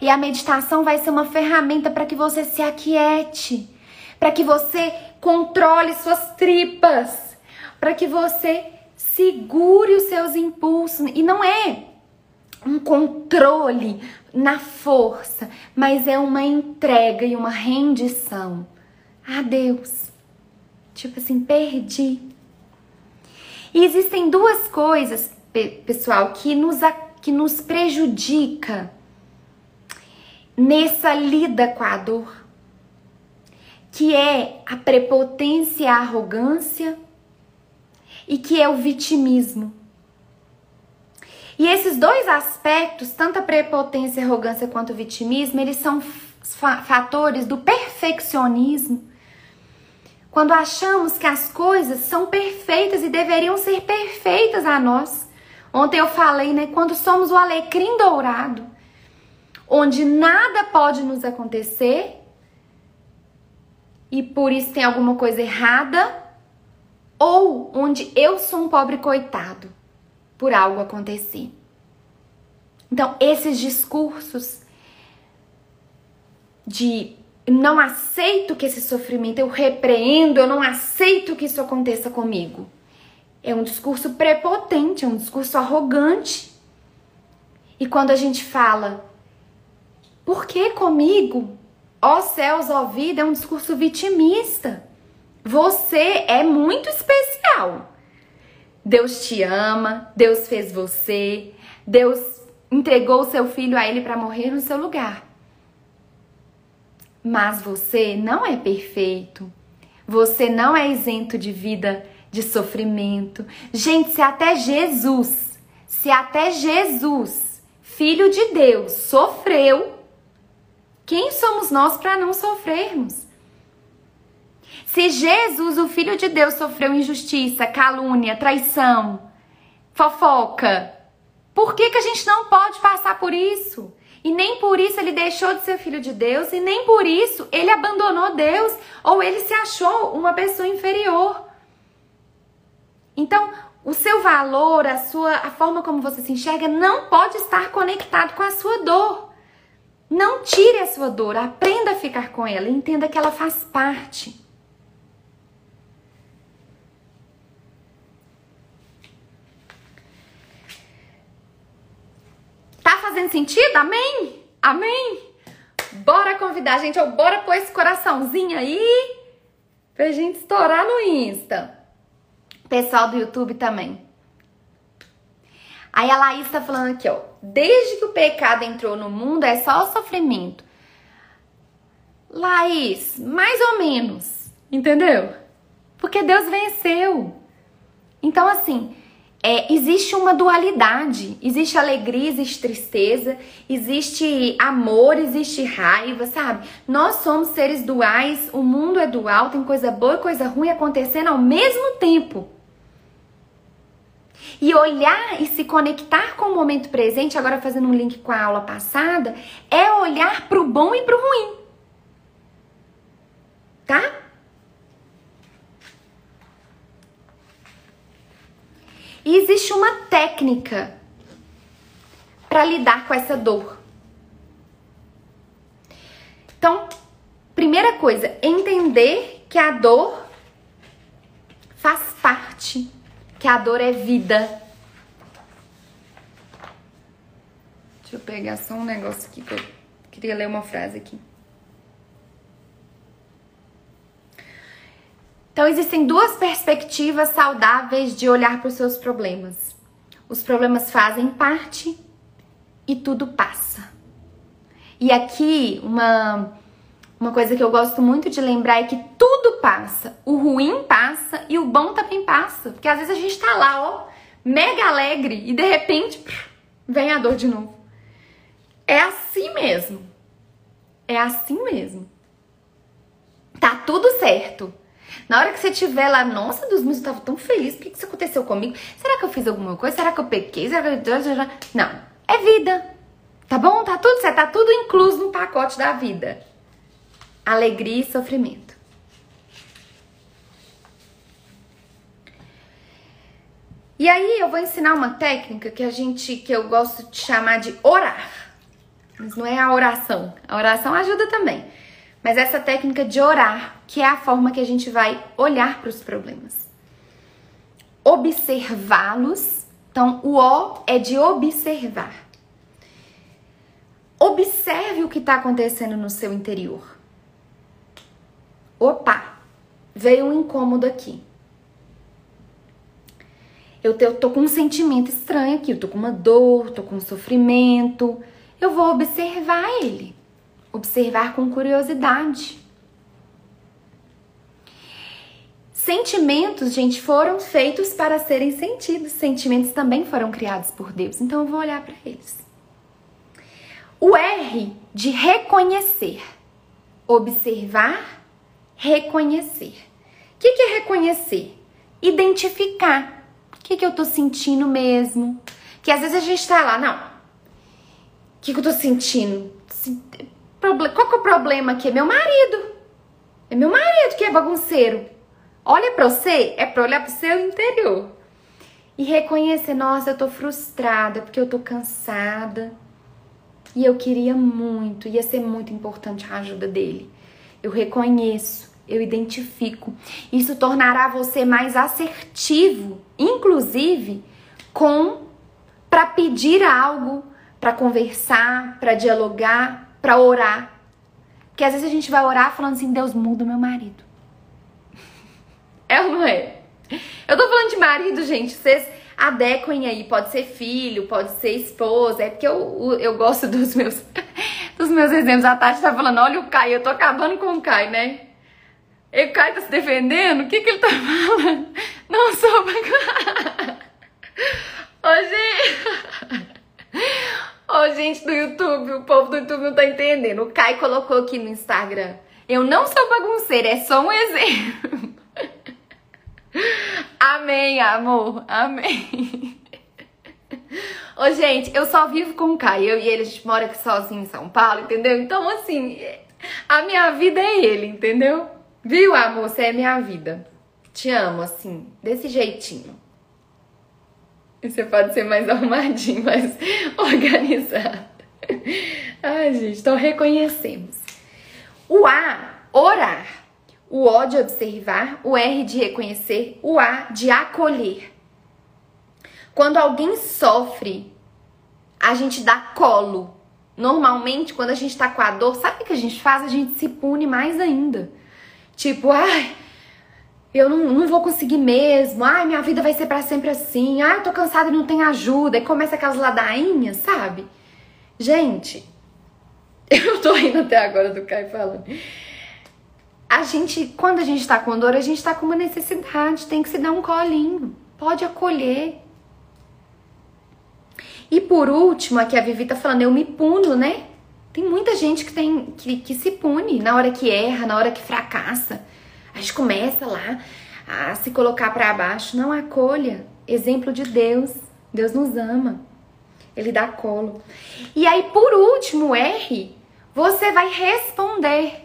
[SPEAKER 2] E a meditação vai ser uma ferramenta para que você se aquiete, para que você controle suas tripas, para que você segure os seus impulsos. E não é um controle na força, mas é uma entrega e uma rendição a Deus. Tipo assim, perdi. E existem duas coisas, pessoal, que nos, que nos prejudica nessa lida com a dor. que é a prepotência e a arrogância, e que é o vitimismo. E esses dois aspectos, tanto a prepotência, a arrogância quanto o vitimismo, eles são fatores do perfeccionismo. Quando achamos que as coisas são perfeitas e deveriam ser perfeitas a nós. Ontem eu falei, né? Quando somos o alecrim dourado, onde nada pode nos acontecer e por isso tem alguma coisa errada, ou onde eu sou um pobre coitado por algo acontecer. Então, esses discursos de não aceito que esse sofrimento, eu repreendo, eu não aceito que isso aconteça comigo. É um discurso prepotente, é um discurso arrogante. E quando a gente fala, por que comigo? Ó céus, ó vida, é um discurso vitimista. Você é muito especial. Deus te ama, Deus fez você, Deus entregou o seu filho a ele para morrer no seu lugar. Mas você não é perfeito. Você não é isento de vida de sofrimento. Gente, se até Jesus, se até Jesus, filho de Deus, sofreu, quem somos nós para não sofrermos? Se Jesus, o Filho de Deus, sofreu injustiça, calúnia, traição, fofoca, por que, que a gente não pode passar por isso? E nem por isso ele deixou de ser filho de Deus, e nem por isso ele abandonou Deus ou ele se achou uma pessoa inferior. Então, o seu valor, a sua a forma como você se enxerga não pode estar conectado com a sua dor. Não tire a sua dor, aprenda a ficar com ela, entenda que ela faz parte. Fazendo sentido? Amém? Amém? Bora convidar, gente, ou bora pôr esse coraçãozinho aí pra gente estourar no Insta. Pessoal do YouTube também. Aí a Laís tá falando aqui, ó. Desde que o pecado entrou no mundo, é só o sofrimento. Laís, mais ou menos. Entendeu? Porque Deus venceu. Então, assim, é, existe uma dualidade. Existe alegria, existe tristeza, existe amor, existe raiva, sabe? Nós somos seres duais, o mundo é dual, tem coisa boa e coisa ruim acontecendo ao mesmo tempo. E olhar e se conectar com o momento presente, agora fazendo um link com a aula passada, é olhar para o bom e para o ruim. Tá? E existe uma técnica para lidar com essa dor. Então, primeira coisa, entender que a dor faz parte, que a dor é vida. Deixa eu pegar só um negócio aqui que eu queria ler uma frase aqui. Então, existem duas perspectivas saudáveis de olhar para os seus problemas. Os problemas fazem parte e tudo passa. E aqui, uma, uma coisa que eu gosto muito de lembrar é que tudo passa. O ruim passa e o bom também passa. Porque às vezes a gente tá lá, ó, mega alegre e de repente vem a dor de novo. É assim mesmo. É assim mesmo. Tá tudo certo. Na hora que você estiver lá, nossa, Deus, mas eu tava tão feliz, por que isso aconteceu comigo? Será que eu fiz alguma coisa? Será que eu pequei? Será que eu... Não, é vida. Tá bom? Tá tudo certo, tá tudo incluso no pacote da vida. Alegria e sofrimento. E aí eu vou ensinar uma técnica que a gente, que eu gosto de chamar de orar. Mas não é a oração. A oração ajuda também. Mas essa técnica de orar, que é a forma que a gente vai olhar para os problemas. Observá-los. Então, o O é de observar. Observe o que está acontecendo no seu interior. Opa, veio um incômodo aqui. Eu tô com um sentimento estranho aqui, eu tô com uma dor, tô com um sofrimento. Eu vou observar ele observar com curiosidade. Sentimentos, gente, foram feitos para serem sentidos. Sentimentos também foram criados por Deus. Então eu vou olhar para eles. O R de reconhecer. Observar, reconhecer. O que, que é reconhecer? Identificar. O que, que eu tô sentindo mesmo? Que às vezes a gente tá lá, não. O que, que eu tô sentindo? Qual que é o problema aqui? É meu marido. É meu marido que é bagunceiro. Olha para você, é para olhar para o seu interior. E reconhecer, nossa, eu tô frustrada porque eu tô cansada. E eu queria muito, ia ser muito importante a ajuda dele. Eu reconheço, eu identifico. Isso tornará você mais assertivo, inclusive com para pedir algo, para conversar, para dialogar, para orar. Porque às vezes a gente vai orar falando assim: Deus muda meu marido. É ou não é? Eu tô falando de marido, gente. Vocês adequem aí. Pode ser filho, pode ser esposa. É porque eu, eu gosto dos meus, dos meus exemplos. A Tati tá falando: olha o Caio, eu tô acabando com o Caio, né? E o Caio tá se defendendo? O que que ele tá falando? Não sou. Ô, gente. Ô, gente do YouTube, o povo do YouTube não tá entendendo. O Caio colocou aqui no Instagram. Eu não sou bagunceira, é só um exemplo. Amém, amor. Amém. Ô, gente, eu só vivo com o Caio. Eu e ele, a gente mora aqui sozinho em São Paulo, entendeu? Então, assim, a minha vida é ele, entendeu? Viu, amor? Você é minha vida. Te amo, assim, desse jeitinho. Você pode ser mais arrumadinho, mais organizado. Ai, gente, então reconhecemos. O A, orar. O O de observar, o R de reconhecer, o A de acolher. Quando alguém sofre, a gente dá colo. Normalmente, quando a gente tá com a dor, sabe o que a gente faz? A gente se pune mais ainda. Tipo, ai, eu não, não vou conseguir mesmo, ai, minha vida vai ser para sempre assim, ai, eu tô cansada e não tem ajuda, e começa aquelas ladainhas, sabe? Gente, eu tô rindo até agora do Caio falando. A gente, quando a gente tá com dor, a gente tá com uma necessidade, tem que se dar um colinho, pode acolher. E por último, aqui a Vivi tá falando, eu me puno, né? Tem muita gente que tem que, que se pune na hora que erra, na hora que fracassa. A gente começa lá a se colocar para baixo. Não acolha. Exemplo de Deus. Deus nos ama. Ele dá colo. E aí, por último, R, você vai responder.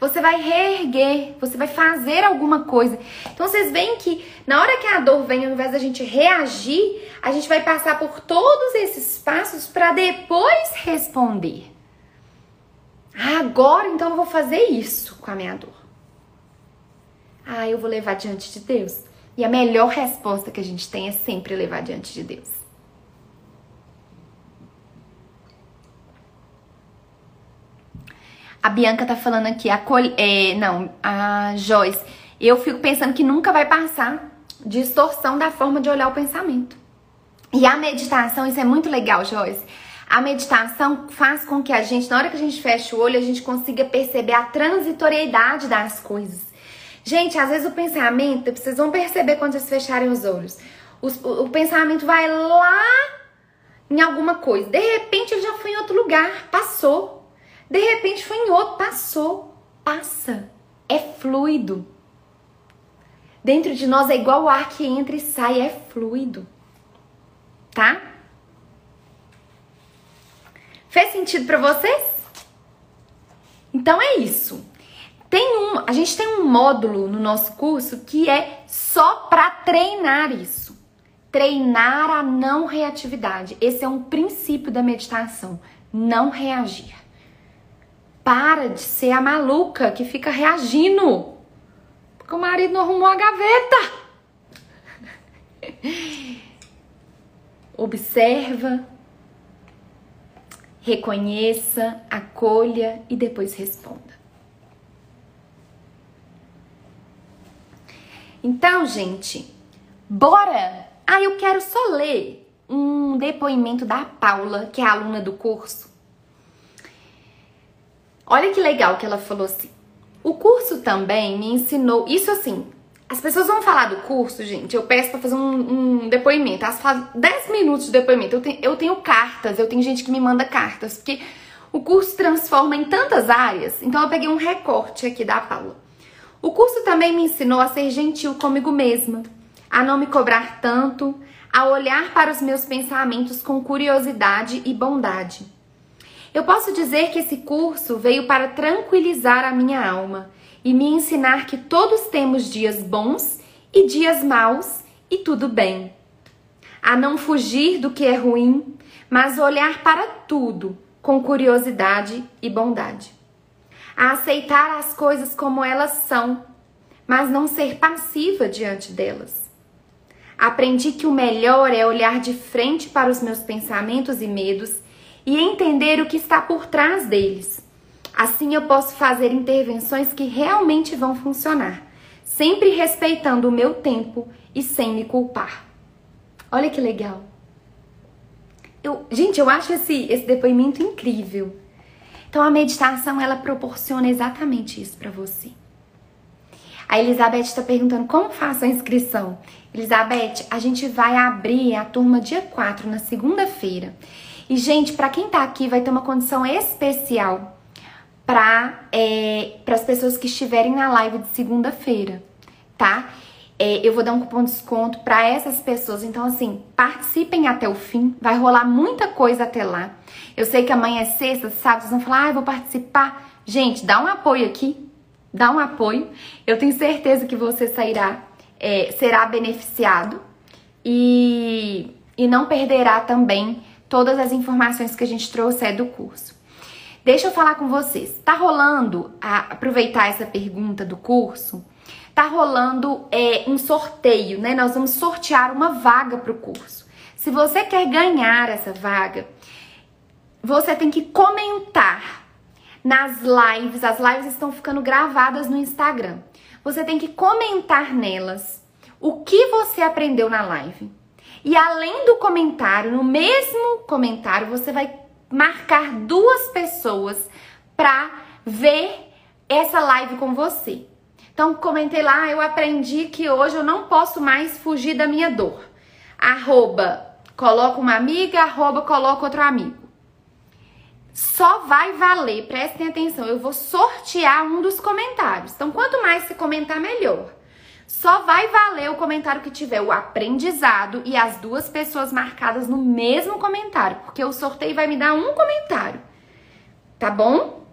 [SPEAKER 2] Você vai reerguer, você vai fazer alguma coisa. Então vocês veem que na hora que a dor vem, ao invés da gente reagir, a gente vai passar por todos esses passos para depois responder. Ah, agora então eu vou fazer isso com a minha dor. Ah, eu vou levar diante de Deus. E a melhor resposta que a gente tem é sempre levar diante de Deus. A Bianca tá falando aqui, a Col é, não, a Joyce. Eu fico pensando que nunca vai passar distorção da forma de olhar o pensamento. E a meditação, isso é muito legal, Joyce. A meditação faz com que a gente, na hora que a gente fecha o olho, a gente consiga perceber a transitoriedade das coisas. Gente, às vezes o pensamento, vocês vão perceber quando vocês fecharem os olhos. O, o pensamento vai lá em alguma coisa. De repente ele já foi em outro lugar, passou. De repente foi em outro, passou. Passa. É fluido. Dentro de nós é igual o ar que entra e sai, é fluido. Tá? Fez sentido para vocês? Então é isso. Tem um, a gente tem um módulo no nosso curso que é só para treinar isso. Treinar a não reatividade. Esse é um princípio da meditação, não reagir. Para de ser a maluca que fica reagindo. Porque o marido não arrumou a gaveta. Observa, reconheça, acolha e depois responda. Então, gente, bora! Ah, eu quero só ler um depoimento da Paula, que é aluna do curso. Olha que legal que ela falou assim. O curso também me ensinou, isso assim, as pessoas vão falar do curso, gente. Eu peço pra fazer um, um depoimento. Elas falam 10 minutos de depoimento. Eu eu tenho cartas, eu tenho gente que me manda cartas, porque o curso transforma em tantas áreas. Então eu peguei um recorte aqui da Paula. O curso também me ensinou a ser gentil comigo mesma, a não me cobrar tanto, a olhar para os meus pensamentos com curiosidade e bondade. Eu posso dizer que esse curso veio para tranquilizar a minha alma e me ensinar que todos temos dias bons e dias maus e tudo bem. A não fugir do que é ruim, mas olhar para tudo com curiosidade e bondade. A aceitar as coisas como elas são, mas não ser passiva diante delas. Aprendi que o melhor é olhar de frente para os meus pensamentos e medos e entender o que está por trás deles Assim eu posso fazer intervenções que realmente vão funcionar, sempre respeitando o meu tempo e sem me culpar. Olha que legal. Eu, gente, eu acho esse, esse depoimento incrível. Então a meditação ela proporciona exatamente isso para você. A Elizabeth está perguntando como faço a inscrição. Elizabeth, a gente vai abrir a turma dia 4, na segunda-feira. E, gente, para quem tá aqui, vai ter uma condição especial para é, as pessoas que estiverem na live de segunda-feira, tá? É, eu vou dar um cupom de desconto para essas pessoas. Então, assim, participem até o fim. Vai rolar muita coisa até lá. Eu sei que amanhã é sexta, sábado, vocês vão falar, ah, eu vou participar. Gente, dá um apoio aqui. Dá um apoio. Eu tenho certeza que você sairá, é, será beneficiado e, e não perderá também todas as informações que a gente trouxe do curso. Deixa eu falar com vocês. Tá rolando, a, aproveitar essa pergunta do curso, tá rolando é, um sorteio, né? Nós vamos sortear uma vaga para o curso. Se você quer ganhar essa vaga, você tem que comentar nas lives. As lives estão ficando gravadas no Instagram. Você tem que comentar nelas o que você aprendeu na live. E além do comentário, no mesmo comentário, você vai marcar duas pessoas para ver essa live com você. Então, comentei lá, eu aprendi que hoje eu não posso mais fugir da minha dor. Arroba, coloca uma amiga, arroba, coloca outro amigo. Só vai valer, prestem atenção, eu vou sortear um dos comentários. Então, quanto mais se comentar, melhor. Só vai valer o comentário que tiver o aprendizado e as duas pessoas marcadas no mesmo comentário, porque o sorteio vai me dar um comentário. Tá bom?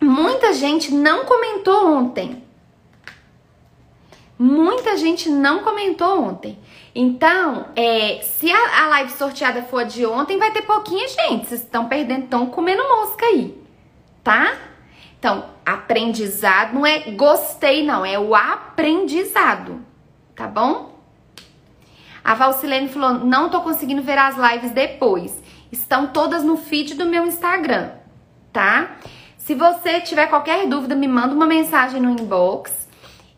[SPEAKER 2] Muita gente não comentou ontem. Muita gente não comentou ontem. Então, é, se a, a, live sorteada for de ontem, vai ter pouquinha gente. Vocês estão perdendo, estão comendo mosca aí, tá? Então, aprendizado não é gostei, não, é o aprendizado, tá bom? A Valcilene falou: não tô conseguindo ver as lives depois. Estão todas no feed do meu Instagram, tá? Se você tiver qualquer dúvida, me manda uma mensagem no inbox.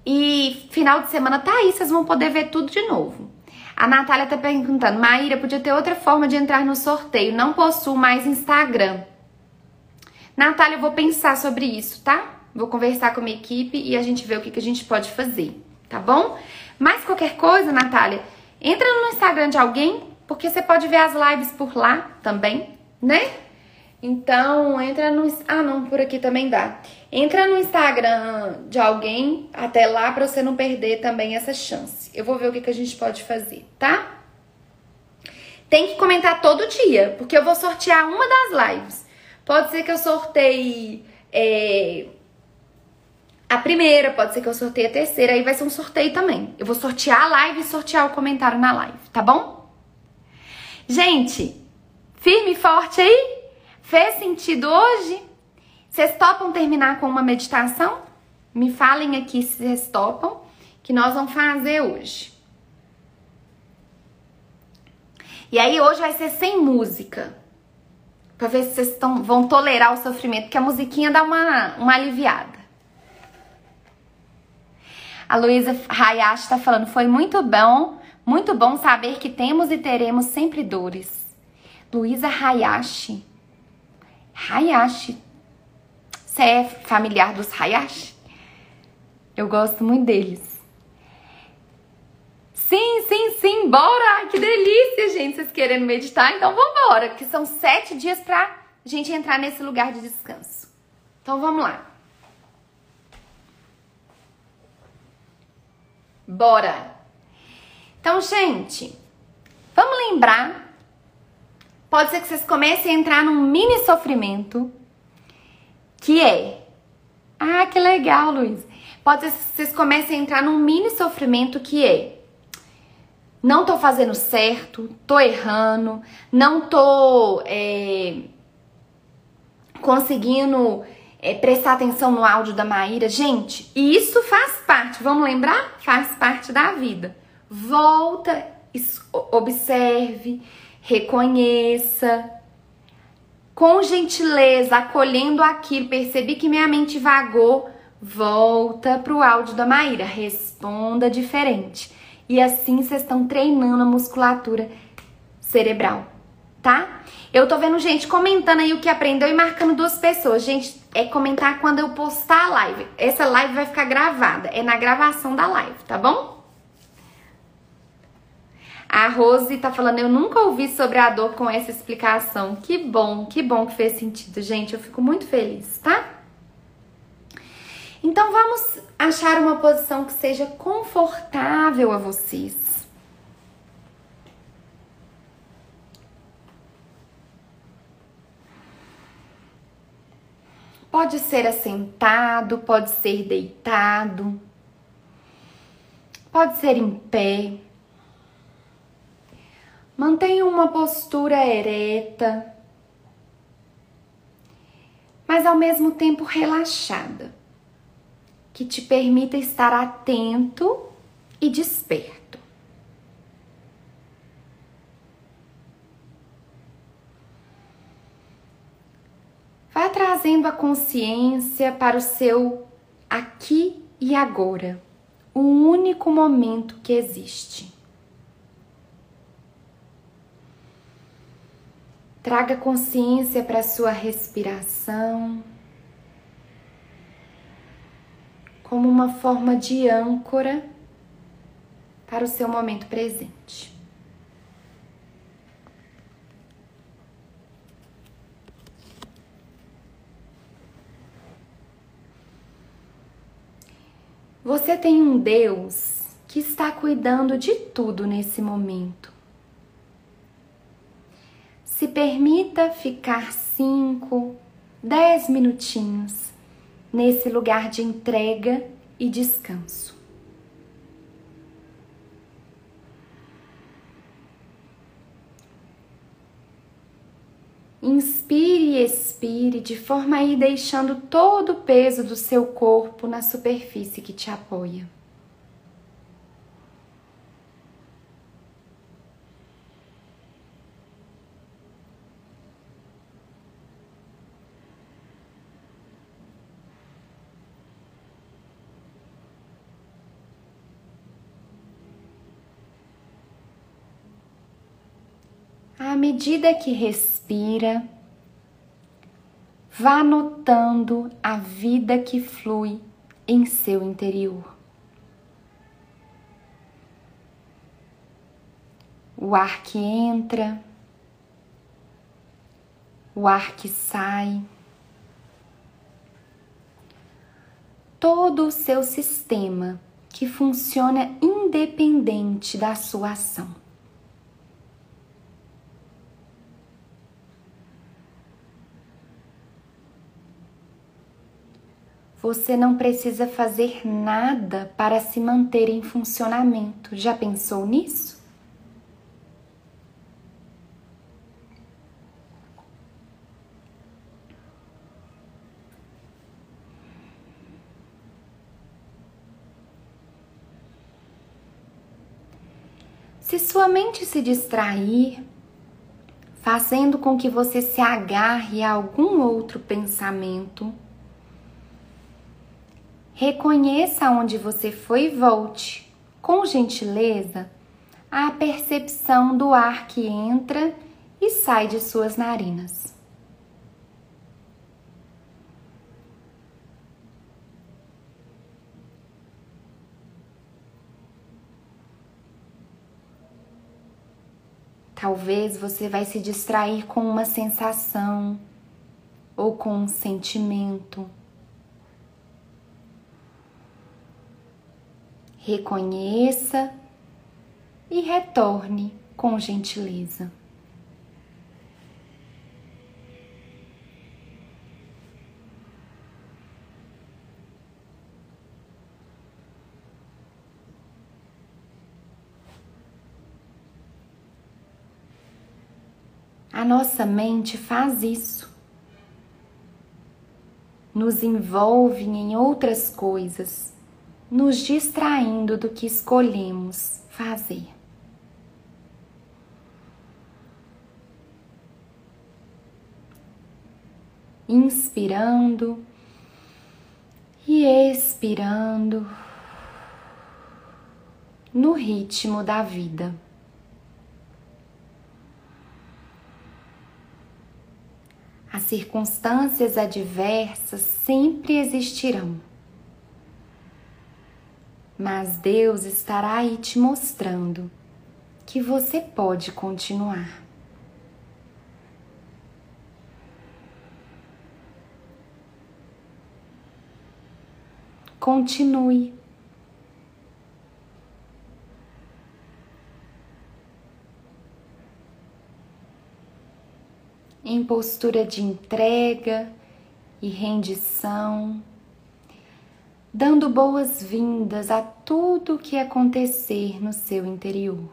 [SPEAKER 2] E final de semana tá aí, vocês vão poder ver tudo de novo. A Natália tá perguntando: Maíra, podia ter outra forma de entrar no sorteio. Não possuo mais Instagram. Natália, eu vou pensar sobre isso, tá? Vou conversar com a minha equipe e a gente vê o que, que a gente pode fazer, tá bom? Mas qualquer coisa, Natália, entra no Instagram de alguém, porque você pode ver as lives por lá também, né? Então, entra no. Ah, não, por aqui também dá. Entra no Instagram de alguém até lá para você não perder também essa chance. Eu vou ver o que, que a gente pode fazer, tá? Tem que comentar todo dia, porque eu vou sortear uma das lives. Pode ser que eu sorteie é, a primeira, pode ser que eu sorteie a terceira, aí vai ser um sorteio também. Eu vou sortear a live e sortear o comentário na live, tá bom? Gente, firme e forte aí? Fez sentido hoje? Vocês topam terminar com uma meditação? Me falem aqui se vocês topam, que nós vamos fazer hoje. E aí hoje vai ser sem música. Pra ver se vocês tão, vão tolerar o sofrimento, que a musiquinha dá uma, uma aliviada. A Luísa Hayashi tá falando, foi muito bom, muito bom saber que temos e teremos sempre dores. Luísa Hayashi. Hayashi. Você é familiar dos Hayashi? Eu gosto muito deles. Sim, sim, sim, bora! Que delícia, gente, vocês querendo meditar, então vambora, que são sete dias pra gente entrar nesse lugar de descanso. Então vamos lá. Bora! Então, gente, vamos lembrar. Pode ser que vocês comecem a entrar num mini sofrimento que é. Ah, que legal, Luiz. Pode ser que vocês comecem a entrar num mini sofrimento que é. Não tô fazendo certo, tô errando, não tô é, conseguindo é, prestar atenção no áudio da Maíra. Gente, isso faz parte, vamos lembrar? Faz parte da vida. Volta, observe, reconheça, com gentileza, acolhendo aquilo, percebi que minha mente vagou, volta pro áudio da Maíra, responda diferente. E assim vocês estão treinando a musculatura cerebral, tá? Eu tô vendo gente comentando aí o que aprendeu e marcando duas pessoas. Gente, é comentar quando eu postar a live. Essa live vai ficar gravada, é na gravação da live, tá bom? A Rose tá falando, eu nunca ouvi sobre a dor com essa explicação. Que bom, que bom que fez sentido, gente. Eu fico muito feliz, tá? Então vamos achar uma posição que seja confortável a vocês. Pode ser assentado, pode ser deitado, pode ser em pé. Mantenha uma postura ereta, mas ao mesmo tempo relaxada, que te permita estar atento e desperto. Vá trazendo a consciência para o seu aqui e agora, o único momento que existe. Traga consciência para sua respiração, como uma forma de âncora para o seu momento presente. Você tem um Deus que está cuidando de tudo nesse momento. Se permita ficar cinco, dez minutinhos nesse lugar de entrega e descanso. Inspire e expire de forma a ir deixando todo o peso do seu corpo na superfície que te apoia. à medida que respira, vá notando a vida que flui em seu interior. O ar que entra, o ar que sai, todo o seu sistema que funciona independente da sua ação. Você não precisa fazer nada para se manter em funcionamento. Já pensou nisso? Se sua mente se distrair, fazendo com que você se agarre a algum outro pensamento, Reconheça onde você foi e volte, com gentileza, à percepção do ar que entra e sai de suas narinas. Talvez você vai se distrair com uma sensação ou com um sentimento. Reconheça e retorne com gentileza. A nossa mente faz isso. Nos envolve em outras coisas, nos distraindo do que escolhemos fazer. Inspirando e expirando no ritmo da vida. As circunstâncias adversas sempre existirão. Mas Deus estará aí te mostrando que você pode continuar. Continue. em postura de entrega e rendição, dando boas-vindas a tudo o que acontecer no seu interior.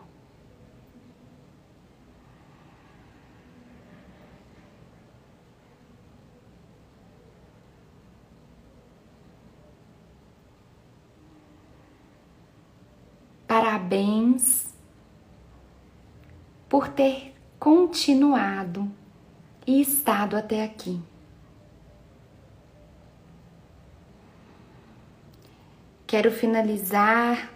[SPEAKER 2] Parabéns por ter continuado e estado até aqui. Quero finalizar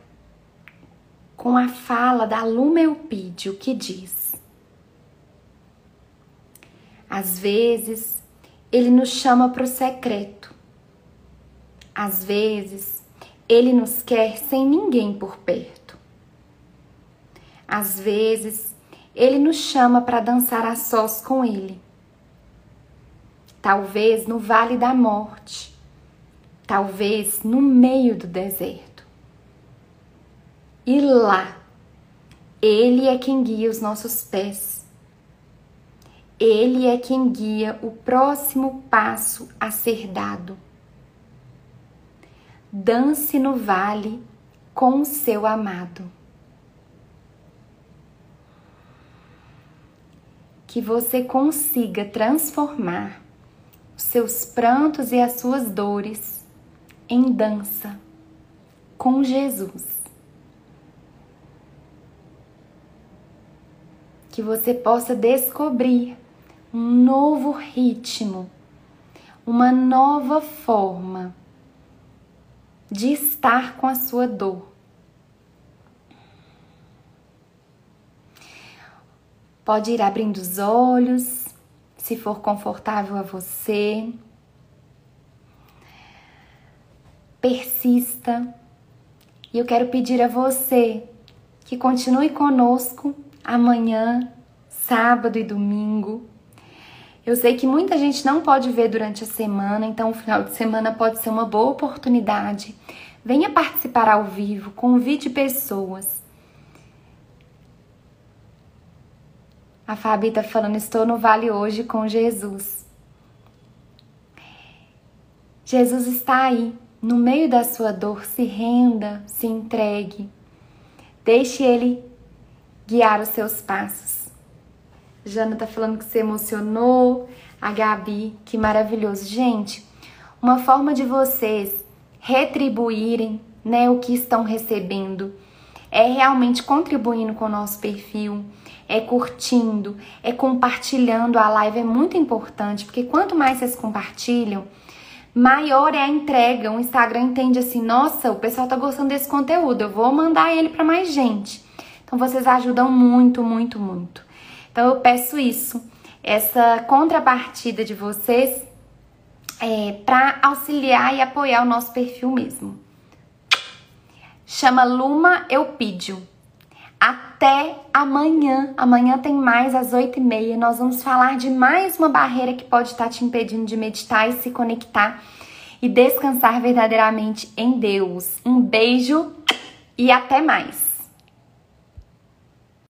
[SPEAKER 2] com a fala da Luma Eupídio que diz: Às vezes ele nos chama para o secreto, às vezes ele nos quer sem ninguém por perto, às vezes ele nos chama para dançar a sós com ele. Talvez no vale da morte, talvez no meio do deserto. E lá, Ele é quem guia os nossos pés. Ele é quem guia o próximo passo a ser dado. Dance no vale com o seu amado. Que você consiga transformar seus prantos e as suas dores em dança com Jesus. Que você possa descobrir um novo ritmo, uma nova forma de estar com a sua dor. Pode ir abrindo os olhos se for confortável a você. Persista. E eu quero pedir a você que continue conosco amanhã, sábado e domingo. Eu sei que muita gente não pode ver durante a semana, então o final de semana pode ser uma boa oportunidade. Venha participar ao vivo, convide pessoas. A Fabi tá falando, estou no vale hoje com Jesus. Jesus está aí, no meio da sua dor, se renda, se entregue. Deixe ele guiar os seus passos. Jana tá falando que se emocionou. A Gabi, que maravilhoso. Gente, uma forma de vocês retribuírem né, o que estão recebendo é realmente contribuindo com o nosso perfil, é curtindo, é compartilhando a live, é muito importante, porque quanto mais vocês compartilham, maior é a entrega. O Instagram entende assim: nossa, o pessoal tá gostando desse conteúdo, eu vou mandar ele para mais gente. Então vocês ajudam muito, muito, muito. Então eu peço isso, essa contrapartida de vocês é, para auxiliar e apoiar o nosso perfil mesmo. Chama Luma Eupídio. Até amanhã. Amanhã tem mais às 8h30. Nós vamos falar de mais uma barreira que pode estar te impedindo de meditar e se conectar e descansar verdadeiramente em Deus. Um beijo e até mais!